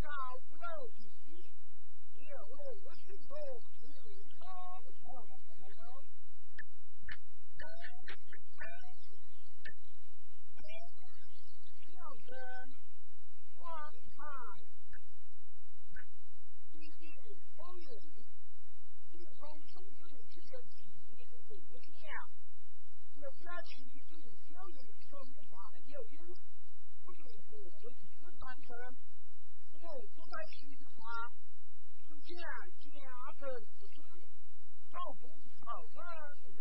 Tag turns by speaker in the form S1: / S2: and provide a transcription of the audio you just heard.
S1: 找不着自己，也无事做，心慌慌。大哥，光膀，对面风雨里，一冲冲这条锦衣的古巷，有条崎的小路，冲不垮的，不。我都在批评他，是这样，这个阿婶不是好风好浪人，